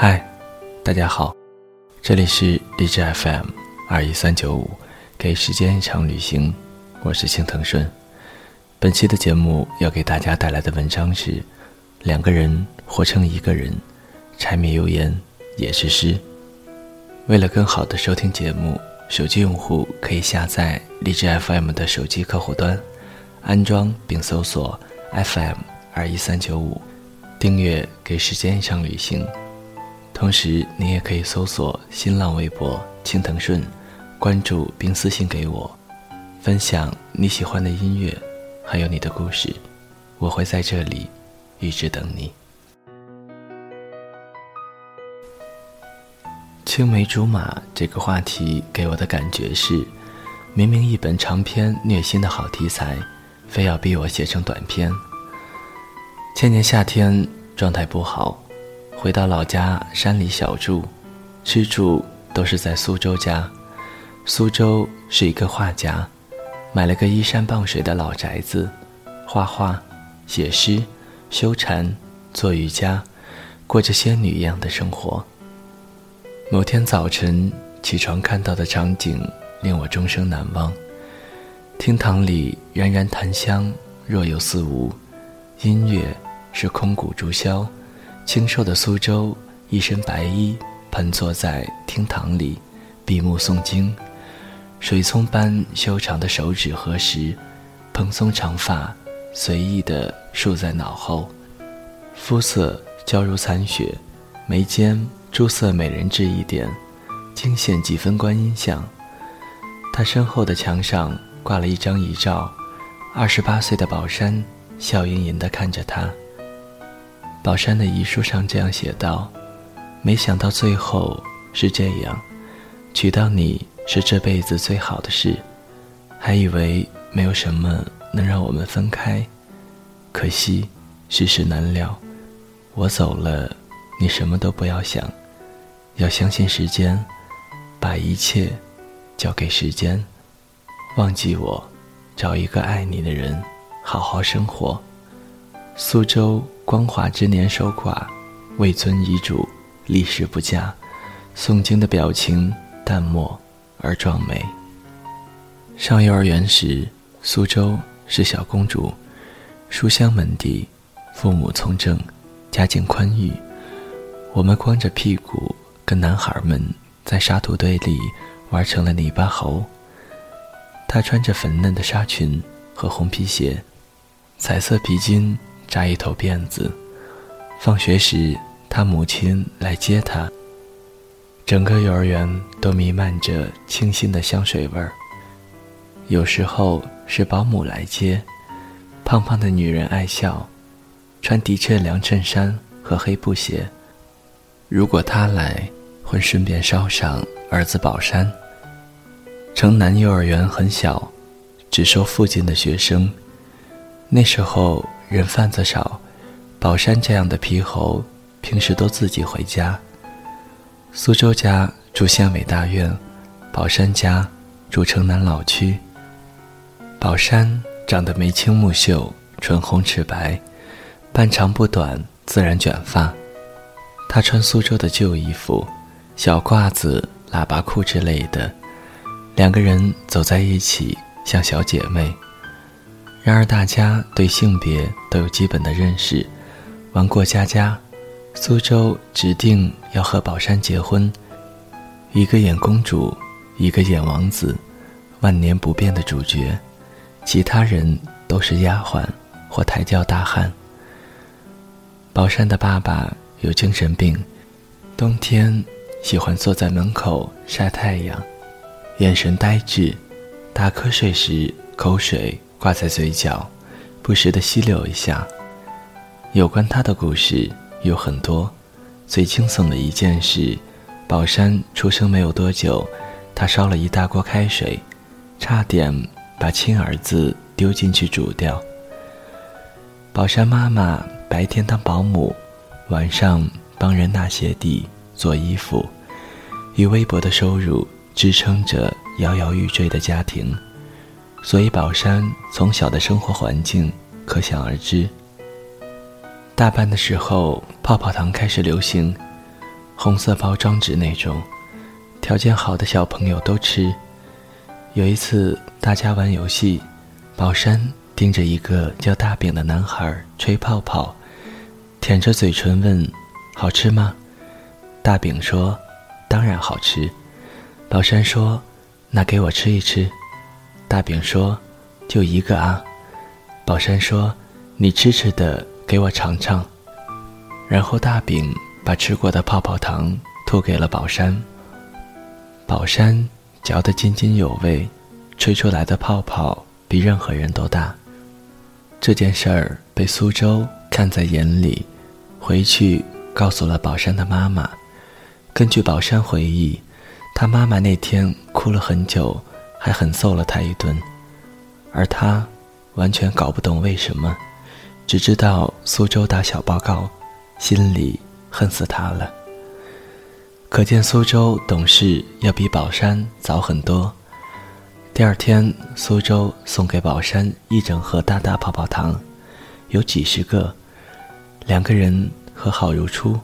嗨，大家好，这里是荔枝 FM 二一三九五，给时间一场旅行，我是青藤顺。本期的节目要给大家带来的文章是：两个人活成一个人，柴米油盐也是诗。为了更好的收听节目，手机用户可以下载荔枝 FM 的手机客户端，安装并搜索 FM 二一三九五，订阅《给时间一场旅行》。同时，你也可以搜索新浪微博“青藤顺”，关注并私信给我，分享你喜欢的音乐，还有你的故事，我会在这里一直等你。青梅竹马这个话题给我的感觉是，明明一本长篇虐心的好题材，非要逼我写成短篇。前年夏天状态不好。回到老家山里小住，吃住都是在苏州家。苏州是一个画家，买了个依山傍水的老宅子，画画、写诗、修禅、做瑜伽，过着仙女一样的生活。某天早晨起床看到的场景令我终生难忘。厅堂里冉冉檀香，若有似无，音乐是空谷竹箫。清瘦的苏州，一身白衣，盘坐在厅堂里，闭目诵经。水葱般修长的手指合十，蓬松长发随意地束在脑后，肤色娇如残雪，眉间朱色美人痣一点，惊现几分观音像。他身后的墙上挂了一张遗照，二十八岁的宝山笑盈盈地看着他。宝山的遗书上这样写道：“没想到最后是这样，娶到你是这辈子最好的事，还以为没有什么能让我们分开，可惜世事难料。我走了，你什么都不要想，要相信时间，把一切交给时间，忘记我，找一个爱你的人，好好生活。”苏州。光华之年守寡，未遵遗嘱，立誓不嫁。诵经的表情淡漠而壮美。上幼儿园时，苏州是小公主，书香门第，父母从政，家境宽裕。我们光着屁股跟男孩们在沙土堆里玩成了泥巴猴。她穿着粉嫩的纱裙和红皮鞋，彩色皮筋。扎一头辫子，放学时他母亲来接他。整个幼儿园都弥漫着清新的香水味儿。有时候是保姆来接，胖胖的女人爱笑，穿的确凉衬衫和黑布鞋。如果她来，会顺便捎上儿子宝山。城南幼儿园很小，只收附近的学生。那时候。人贩子少，宝山这样的皮猴平时都自己回家。苏州家住县委大院，宝山家住城南老区。宝山长得眉清目秀，唇红齿白，半长不短，自然卷发。他穿苏州的旧衣服，小褂子、喇叭裤之类的，两个人走在一起像小姐妹。然而，大家对性别都有基本的认识。玩过家家，苏州指定要和宝山结婚，一个演公主，一个演王子，万年不变的主角，其他人都是丫鬟或抬轿大汉。宝山的爸爸有精神病，冬天喜欢坐在门口晒太阳，眼神呆滞，打瞌睡时口水。挂在嘴角，不时的吸溜一下。有关他的故事有很多，最惊悚的一件事：宝山出生没有多久，他烧了一大锅开水，差点把亲儿子丢进去煮掉。宝山妈妈白天当保姆，晚上帮人纳鞋底、做衣服，以微薄的收入支撑着摇摇欲坠的家庭。所以，宝山从小的生活环境可想而知。大班的时候，泡泡糖开始流行，红色包装纸那种，条件好的小朋友都吃。有一次大家玩游戏，宝山盯着一个叫大饼的男孩吹泡泡，舔着嘴唇问：“好吃吗？”大饼说：“当然好吃。”宝山说：“那给我吃一吃。”大饼说：“就一个啊。”宝山说：“你吃吃的，给我尝尝。”然后大饼。把吃过的泡泡糖吐给了宝山。宝山嚼得津津有味，吹出来的泡泡比任何人都大。这件事儿被苏州看在眼里，回去告诉了宝山的妈妈。根据宝山回忆，他妈妈那天哭了很久，还狠揍了他一顿，而他完全搞不懂为什么，只知道苏州打小报告，心里。恨死他了。可见苏州懂事要比宝山早很多。第二天，苏州送给宝山一整盒大大泡泡糖，有几十个，两个人和好如初。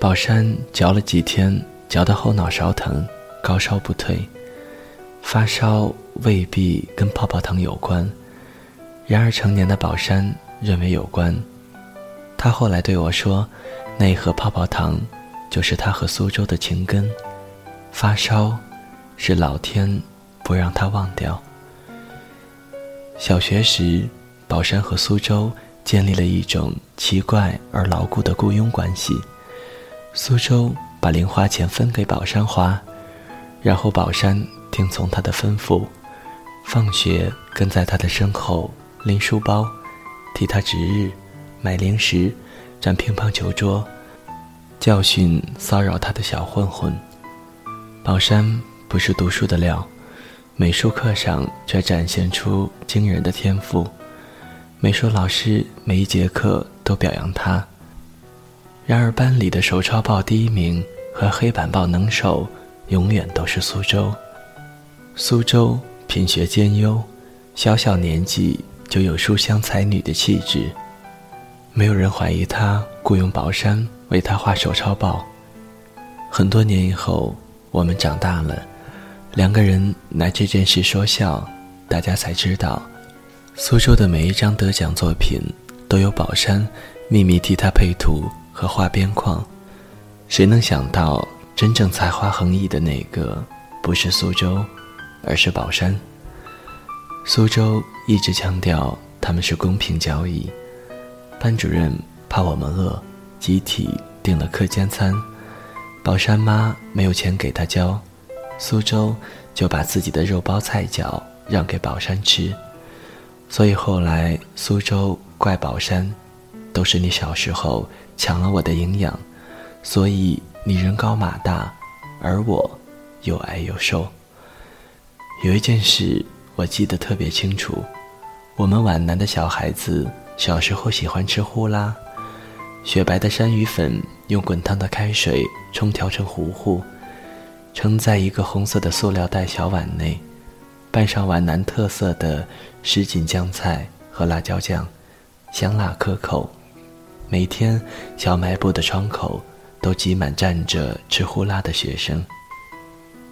宝山嚼了几天，嚼得后脑勺疼，高烧不退。发烧未必跟泡泡糖有关，然而成年的宝山认为有关。他后来对我说。那一盒泡泡糖，就是他和苏州的情根。发烧，是老天不让他忘掉。小学时，宝山和苏州建立了一种奇怪而牢固的雇佣关系。苏州把零花钱分给宝山花，然后宝山听从他的吩咐，放学跟在他的身后拎书包，替他值日，买零食。占乒乓球桌，教训骚扰他的小混混。宝山不是读书的料，美术课上却展现出惊人的天赋。美术老师每一节课都表扬他。然而班里的手抄报第一名和黑板报能手，永远都是苏州。苏州品学兼优，小小年纪就有书香才女的气质。没有人怀疑他雇佣宝山为他画手抄报。很多年以后，我们长大了，两个人拿这件事说笑，大家才知道，苏州的每一张得奖作品都有宝山秘密替他配图和画边框。谁能想到，真正才华横溢的那个不是苏州，而是宝山？苏州一直强调他们是公平交易。班主任怕我们饿，集体订了课间餐。宝山妈没有钱给他交，苏州就把自己的肉包菜饺让给宝山吃。所以后来苏州怪宝山，都是你小时候抢了我的营养，所以你人高马大，而我又矮又瘦。有一件事我记得特别清楚，我们皖南的小孩子。小时候喜欢吃呼啦，雪白的山芋粉用滚烫的开水冲调成糊糊，盛在一个红色的塑料袋小碗内，拌上皖南特色的什锦酱菜和辣椒酱，香辣可口。每天小卖部的窗口都挤满站着吃呼啦的学生。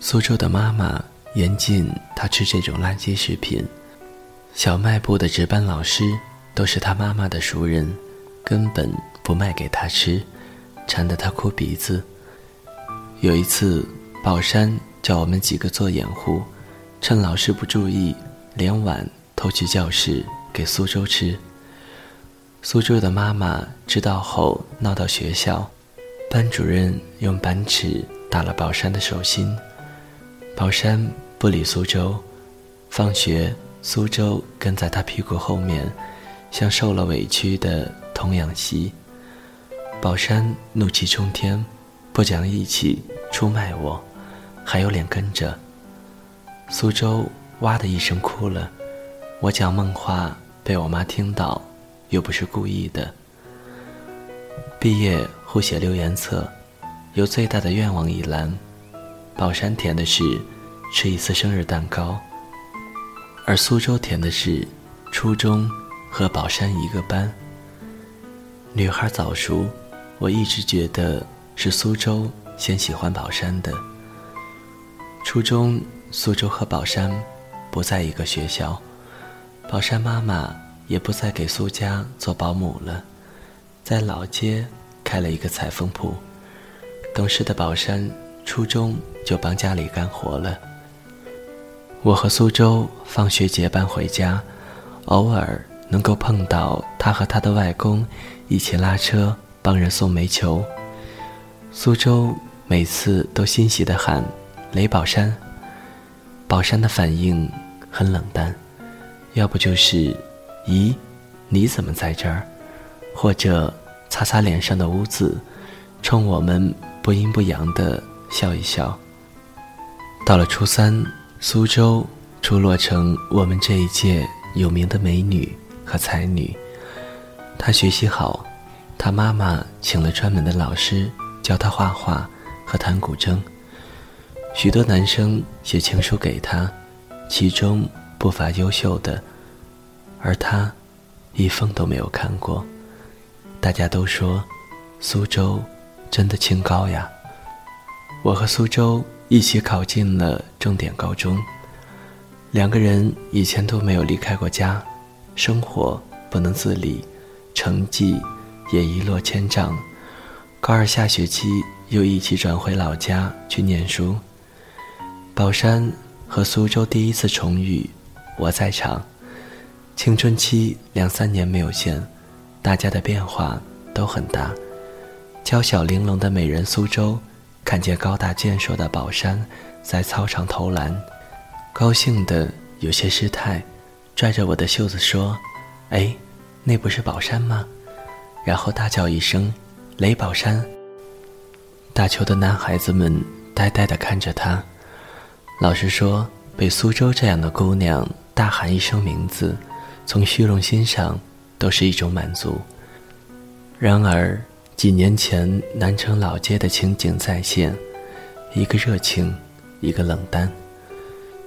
苏州的妈妈严禁他吃这种垃圾食品，小卖部的值班老师。都是他妈妈的熟人，根本不卖给他吃，馋得他哭鼻子。有一次，宝山叫我们几个做掩护，趁老师不注意，连碗偷去教室给苏州吃。苏州的妈妈知道后闹到学校，班主任用板尺打了宝山的手心。宝山不理苏州，放学苏州跟在他屁股后面。像受了委屈的童养媳，宝山怒气冲天，不讲义气，出卖我，还有脸跟着。苏州哇的一声哭了，我讲梦话被我妈听到，又不是故意的。毕业互写留言册，有最大的愿望一栏，宝山填的是吃一次生日蛋糕，而苏州填的是初中。和宝山一个班。女孩早熟，我一直觉得是苏州先喜欢宝山的。初中，苏州和宝山不在一个学校，宝山妈妈也不再给苏家做保姆了，在老街开了一个裁缝铺。懂事的宝山初中就帮家里干活了。我和苏州放学结伴回家，偶尔能够碰到他和他的外公一起拉车帮人送煤球。苏州每次都欣喜地喊：“雷宝山。”宝山的反应很冷淡，要不就是“咦，你怎么在这儿？”或者擦擦脸上的污渍，冲我们不阴不阳的笑一笑。到了初三。苏州出落成我们这一届有名的美女和才女。她学习好，她妈妈请了专门的老师教她画画和弹古筝。许多男生写情书给她，其中不乏优秀的，而她一封都没有看过。大家都说苏州真的清高呀。我和苏州。一起考进了重点高中，两个人以前都没有离开过家，生活不能自理，成绩也一落千丈。高二下学期又一起转回老家去念书。宝山和苏州第一次重遇，我在场。青春期两三年没有见，大家的变化都很大。娇小玲珑的美人苏州。看见高大健硕的宝山在操场投篮，高兴的有些失态，拽着我的袖子说：“哎，那不是宝山吗？”然后大叫一声：“雷宝山！”打球的男孩子们呆呆地看着他。老实说，被苏州这样的姑娘大喊一声名字，从虚荣心上都是一种满足。然而。几年前，南城老街的情景再现，一个热情，一个冷淡。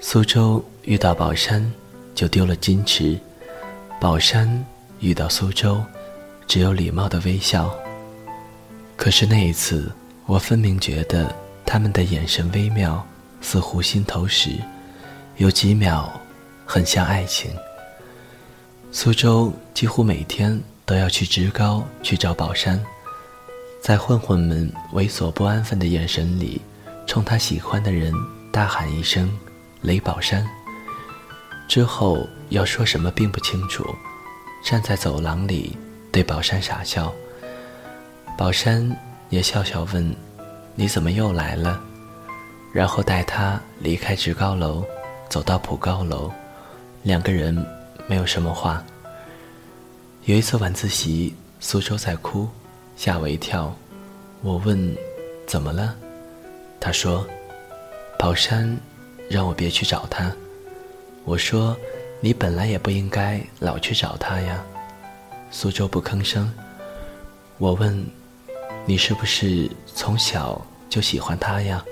苏州遇到宝山，就丢了矜持；宝山遇到苏州，只有礼貌的微笑。可是那一次，我分明觉得他们的眼神微妙，似乎心头时，有几秒，很像爱情。苏州几乎每天都要去职高去找宝山。在混混们猥琐不安分的眼神里，冲他喜欢的人大喊一声“雷宝山”。之后要说什么并不清楚，站在走廊里对宝山傻笑。宝山也笑笑问：“你怎么又来了？”然后带他离开职高楼，走到普高楼，两个人没有什么话。有一次晚自习，苏州在哭。吓我一跳，我问：“怎么了？”他说：“宝山让我别去找他。”我说：“你本来也不应该老去找他呀。”苏州不吭声。我问：“你是不是从小就喜欢他呀？”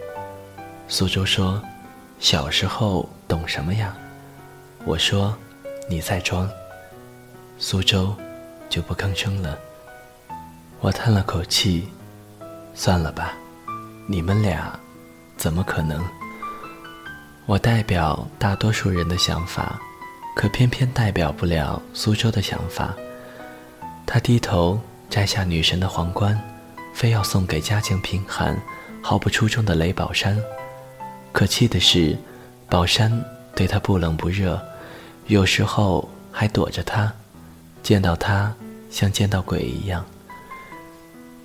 苏州说：“小时候懂什么呀？”我说：“你在装。”苏州就不吭声了。我叹了口气，算了吧，你们俩怎么可能？我代表大多数人的想法，可偏偏代表不了苏州的想法。他低头摘下女神的皇冠，非要送给家境贫寒、毫不出众的雷宝山。可气的是，宝山对他不冷不热，有时候还躲着他，见到他像见到鬼一样。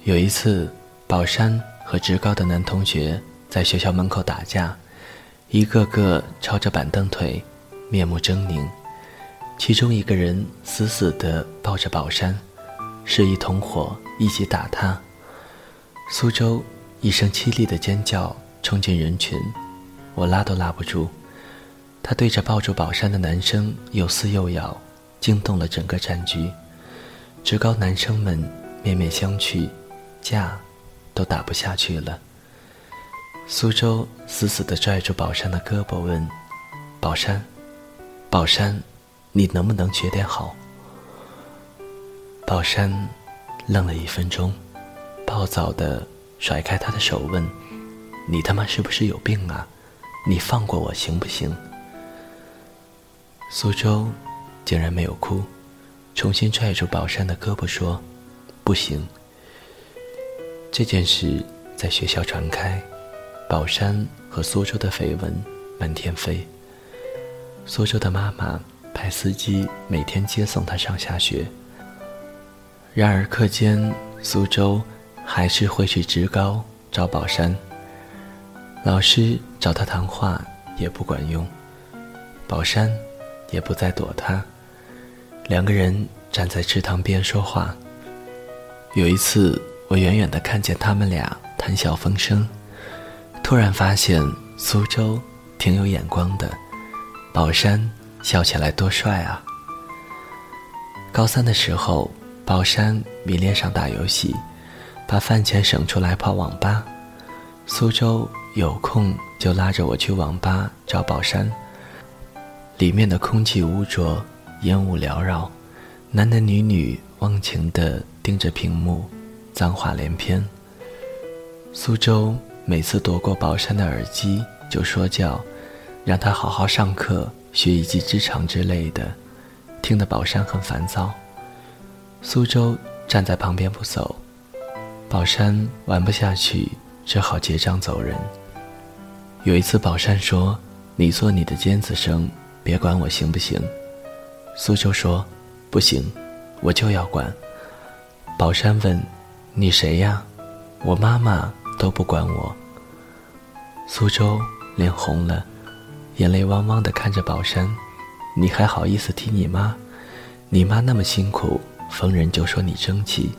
有一次，宝山和职高的男同学在学校门口打架，一个个抄着板凳腿，面目狰狞。其中一个人死死地抱着宝山，示意同伙一起打他。苏州一声凄厉的尖叫冲进人群，我拉都拉不住。他对着抱住宝山的男生又撕又咬，惊动了整个战局。职高男生们面面相觑。架，都打不下去了。苏州死死地拽住宝山的胳膊，问：“宝山，宝山，你能不能学点好？”宝山愣了一分钟，暴躁地甩开他的手问：“你他妈是不是有病啊？你放过我行不行？”苏州竟然没有哭，重新拽住宝山的胳膊说：“不行。”这件事在学校传开，宝山和苏州的绯闻满天飞。苏州的妈妈派司机每天接送他上下学。然而课间，苏州还是会去职高找宝山。老师找他谈话也不管用，宝山也不再躲他。两个人站在池塘边说话。有一次。我远远的看见他们俩谈笑风生，突然发现苏州挺有眼光的，宝山笑起来多帅啊！高三的时候，宝山迷恋上打游戏，把饭钱省出来泡网吧。苏州有空就拉着我去网吧找宝山，里面的空气污浊，烟雾缭绕，男男女女忘情的盯着屏幕。脏话连篇。苏州每次夺过宝山的耳机就说教，让他好好上课，学一技之长之类的，听得宝山很烦躁。苏州站在旁边不走，宝山玩不下去，只好结账走人。有一次，宝山说：“你做你的尖子生，别管我行不行？”苏州说：“不行，我就要管。”宝山问。你谁呀？我妈妈都不管我。苏州脸红了，眼泪汪汪的看着宝山，你还好意思提你妈？你妈那么辛苦，逢人就说你争气，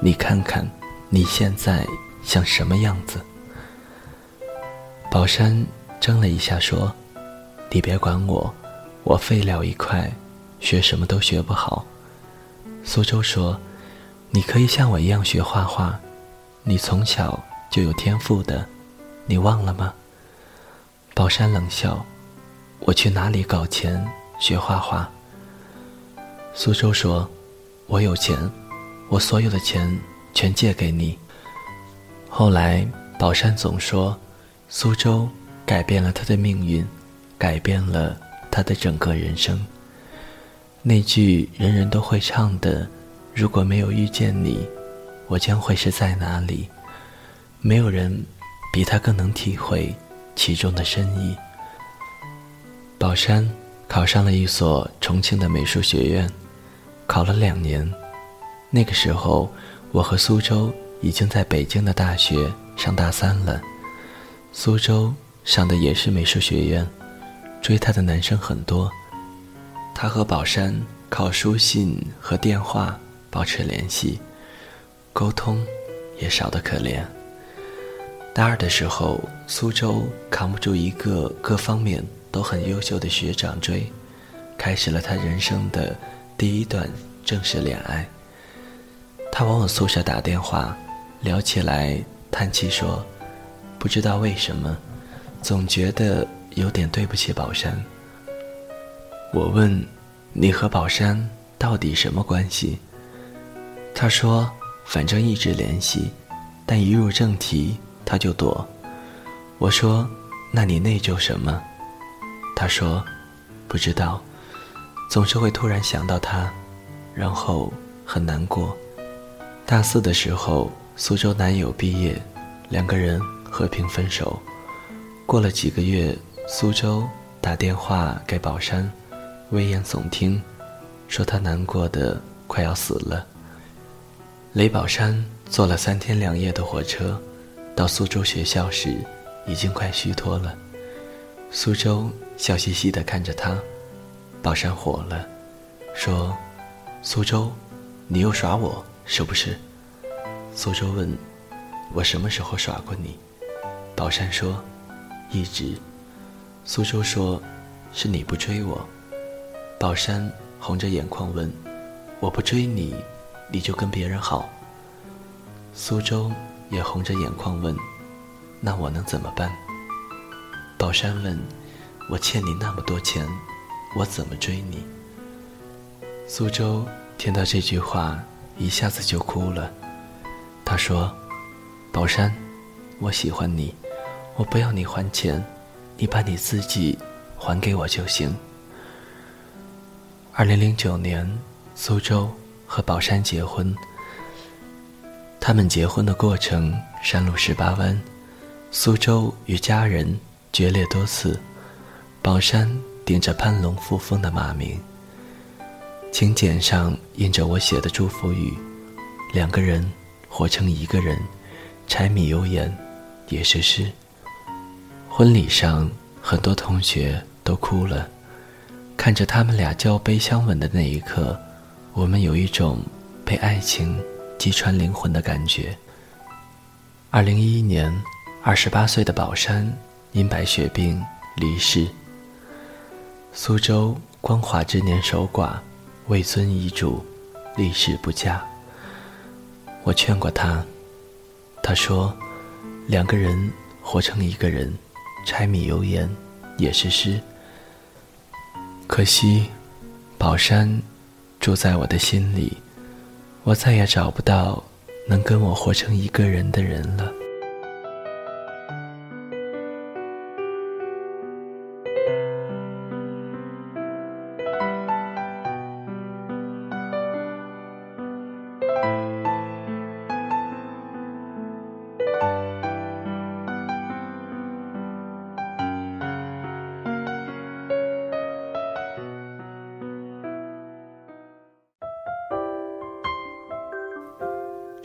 你看看你现在像什么样子？宝山怔了一下说：“你别管我，我废料一块，学什么都学不好。”苏州说。你可以像我一样学画画，你从小就有天赋的，你忘了吗？宝山冷笑：“我去哪里搞钱学画画？”苏州说：“我有钱，我所有的钱全借给你。”后来宝山总说，苏州改变了他的命运，改变了他的整个人生。那句人人都会唱的。如果没有遇见你，我将会是在哪里？没有人比他更能体会其中的深意。宝山考上了一所重庆的美术学院，考了两年。那个时候，我和苏州已经在北京的大学上大三了。苏州上的也是美术学院，追她的男生很多。他和宝山靠书信和电话。保持联系，沟通也少得可怜。大二的时候，苏州扛不住一个各方面都很优秀的学长追，开始了他人生的第一段正式恋爱。他往我宿舍打电话，聊起来叹气说：“不知道为什么，总觉得有点对不起宝山。”我问：“你和宝山到底什么关系？”他说：“反正一直联系，但一入正题他就躲。”我说：“那你内疚什么？”他说：“不知道，总是会突然想到他，然后很难过。”大四的时候，苏州男友毕业，两个人和平分手。过了几个月，苏州打电话给宝山，危言耸听，说他难过的快要死了。雷宝山坐了三天两夜的火车，到苏州学校时，已经快虚脱了。苏州笑嘻嘻地看着他，宝山火了，说：“苏州，你又耍我是不是？”苏州问：“我什么时候耍过你？”宝山说：“一直。”苏州说：“是你不追我。”宝山红着眼眶问：“我不追你？”你就跟别人好。苏州也红着眼眶问：“那我能怎么办？”宝山问：“我欠你那么多钱，我怎么追你？”苏州听到这句话，一下子就哭了。他说：“宝山，我喜欢你，我不要你还钱，你把你自己还给我就行。二零零九年，苏州和宝山结婚。他们结婚的过程山路十八弯，苏州与家人决裂多次，宝山顶着攀龙附凤的骂名。请柬上印着我写的祝福语：两个人活成一个人，柴米油盐也是诗。婚礼上，很多同学都哭了，看着他们俩交杯相吻的那一刻，我们有一种被爱情击穿灵魂的感觉。二零一一年，二十八岁的宝山因白血病离世。苏州光华之年守寡。未遵遗嘱，立誓不嫁。我劝过他，他说：“两个人活成一个人，柴米油盐也是诗。”可惜，宝山住在我的心里，我再也找不到能跟我活成一个人的人了。